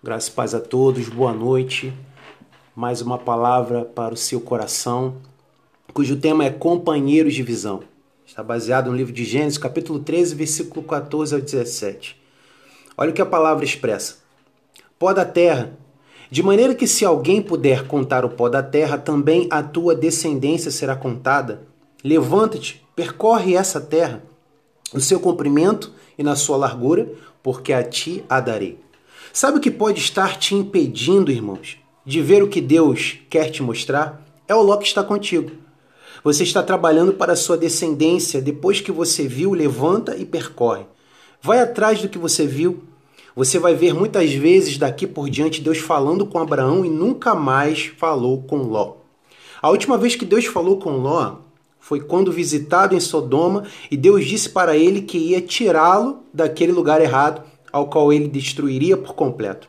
Graças e paz a todos, boa noite. Mais uma palavra para o seu coração, cujo tema é companheiros de visão. Está baseado no livro de Gênesis, capítulo 13, versículo 14 ao 17. Olha o que a palavra expressa: Pó da terra, de maneira que se alguém puder contar o pó da terra, também a tua descendência será contada. Levanta-te, percorre essa terra, no seu comprimento e na sua largura, porque a ti a darei. Sabe o que pode estar te impedindo, irmãos, de ver o que Deus quer te mostrar? É o Ló que está contigo. Você está trabalhando para a sua descendência. Depois que você viu, levanta e percorre. Vai atrás do que você viu. Você vai ver muitas vezes daqui por diante Deus falando com Abraão e nunca mais falou com Ló. A última vez que Deus falou com Ló foi quando visitado em Sodoma e Deus disse para ele que ia tirá-lo daquele lugar errado ao qual ele destruiria por completo.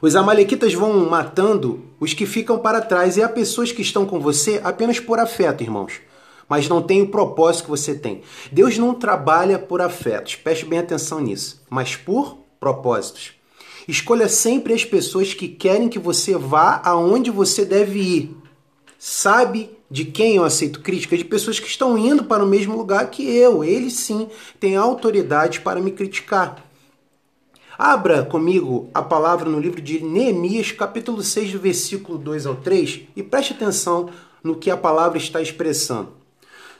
Os amalequitas vão matando os que ficam para trás e há pessoas que estão com você apenas por afeto, irmãos, mas não tem o propósito que você tem. Deus não trabalha por afetos, preste bem atenção nisso, mas por propósitos. Escolha sempre as pessoas que querem que você vá aonde você deve ir. Sabe de quem eu aceito crítica? De pessoas que estão indo para o mesmo lugar que eu. Eles sim têm autoridade para me criticar. Abra comigo a palavra no livro de Neemias, capítulo 6, do versículo 2 ao 3, e preste atenção no que a palavra está expressando.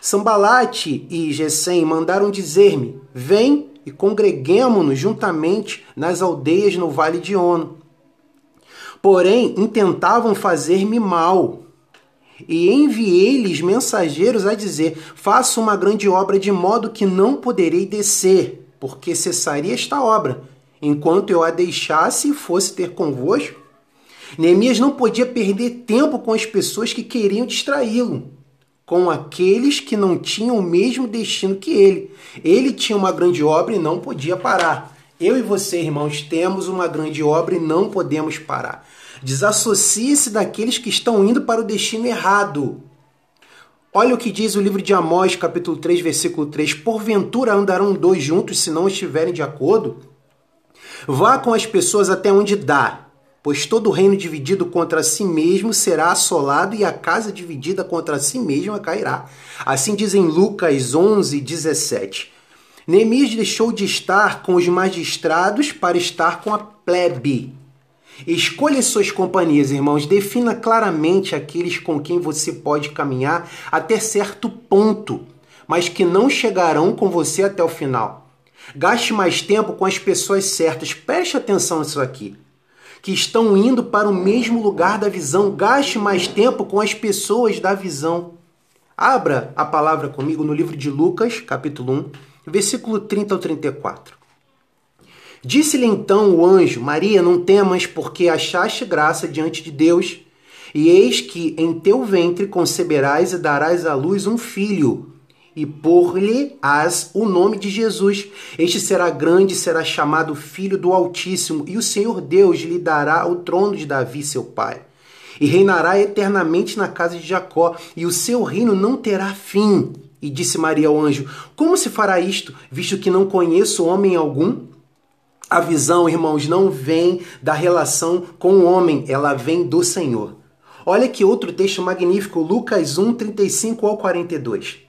Sambalate e Gesem mandaram dizer-me: Vem e congreguemo-nos juntamente nas aldeias no vale de Ono. Porém, intentavam fazer-me mal. E enviei-lhes mensageiros a dizer: Faço uma grande obra de modo que não poderei descer, porque cessaria esta obra enquanto eu a deixasse e fosse ter convosco? Neemias não podia perder tempo com as pessoas que queriam distraí-lo, com aqueles que não tinham o mesmo destino que ele. Ele tinha uma grande obra e não podia parar. Eu e você, irmãos, temos uma grande obra e não podemos parar. Desassocie-se daqueles que estão indo para o destino errado. Olha o que diz o livro de Amós, capítulo 3, versículo 3. Porventura andarão dois juntos se não estiverem de acordo? Vá com as pessoas até onde dá, pois todo reino dividido contra si mesmo será assolado e a casa dividida contra si mesma cairá. Assim dizem Lucas 11, 17. Neemias deixou de estar com os magistrados para estar com a plebe. Escolha suas companhias, irmãos. Defina claramente aqueles com quem você pode caminhar até certo ponto, mas que não chegarão com você até o final. Gaste mais tempo com as pessoas certas. Preste atenção nisso aqui. Que estão indo para o mesmo lugar da visão. Gaste mais tempo com as pessoas da visão. Abra a palavra comigo no livro de Lucas, capítulo 1, versículo 30 ao 34. Disse-lhe então o anjo: Maria, não temas, porque achaste graça diante de Deus. E eis que em teu ventre conceberás e darás à luz um filho e pôr-lhe-as o nome de Jesus. Este será grande, será chamado Filho do Altíssimo, e o Senhor Deus lhe dará o trono de Davi, seu pai. E reinará eternamente na casa de Jacó, e o seu reino não terá fim. E disse Maria ao anjo: Como se fará isto, visto que não conheço homem algum? A visão, irmãos, não vem da relação com o homem, ela vem do Senhor. Olha que outro texto magnífico, Lucas 1, 35 ao 42.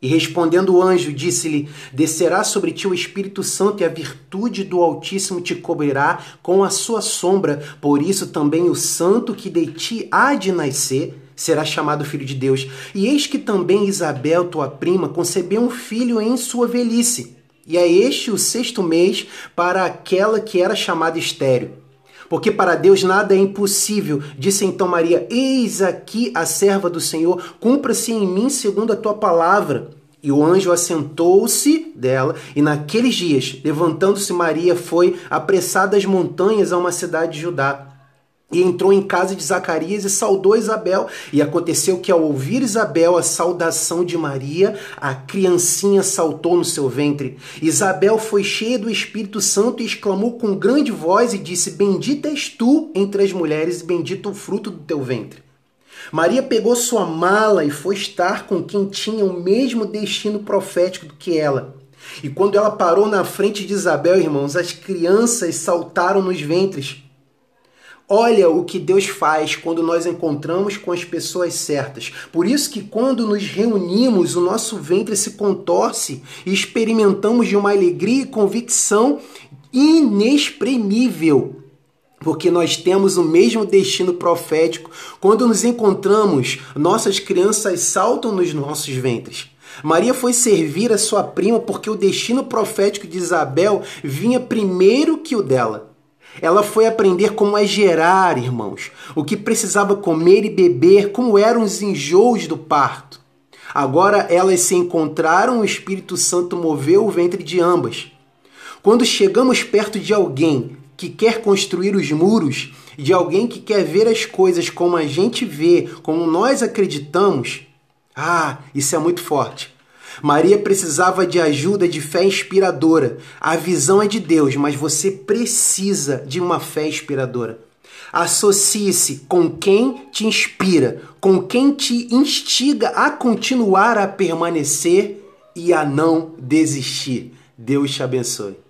E respondendo o anjo, disse-lhe: Descerá sobre ti o Espírito Santo e a virtude do Altíssimo te cobrirá com a sua sombra. Por isso também o santo que de ti há de nascer será chamado filho de Deus. E eis que também Isabel, tua prima, concebeu um filho em sua velhice. E é este o sexto mês para aquela que era chamada estéreo porque para Deus nada é impossível. Disse então Maria: Eis aqui a serva do Senhor, cumpra-se em mim segundo a tua palavra. E o anjo assentou-se dela, e naqueles dias, levantando-se Maria, foi apressada às montanhas a uma cidade de Judá e entrou em casa de Zacarias e saudou Isabel. E aconteceu que, ao ouvir Isabel a saudação de Maria, a criancinha saltou no seu ventre. Isabel foi cheia do Espírito Santo e exclamou com grande voz e disse: Bendita és tu entre as mulheres, e bendito o fruto do teu ventre. Maria pegou sua mala e foi estar com quem tinha o mesmo destino profético do que ela. E quando ela parou na frente de Isabel, irmãos, as crianças saltaram nos ventres. Olha o que Deus faz quando nós encontramos com as pessoas certas. Por isso que quando nos reunimos, o nosso ventre se contorce e experimentamos de uma alegria e convicção inexprimível. Porque nós temos o mesmo destino profético. Quando nos encontramos, nossas crianças saltam nos nossos ventres. Maria foi servir a sua prima porque o destino profético de Isabel vinha primeiro que o dela. Ela foi aprender como é gerar, irmãos, o que precisava comer e beber, como eram os enjoos do parto. Agora elas se encontraram, o Espírito Santo moveu o ventre de ambas. Quando chegamos perto de alguém que quer construir os muros, de alguém que quer ver as coisas como a gente vê, como nós acreditamos, ah, isso é muito forte. Maria precisava de ajuda de fé inspiradora. A visão é de Deus, mas você precisa de uma fé inspiradora. Associe-se com quem te inspira, com quem te instiga a continuar a permanecer e a não desistir. Deus te abençoe.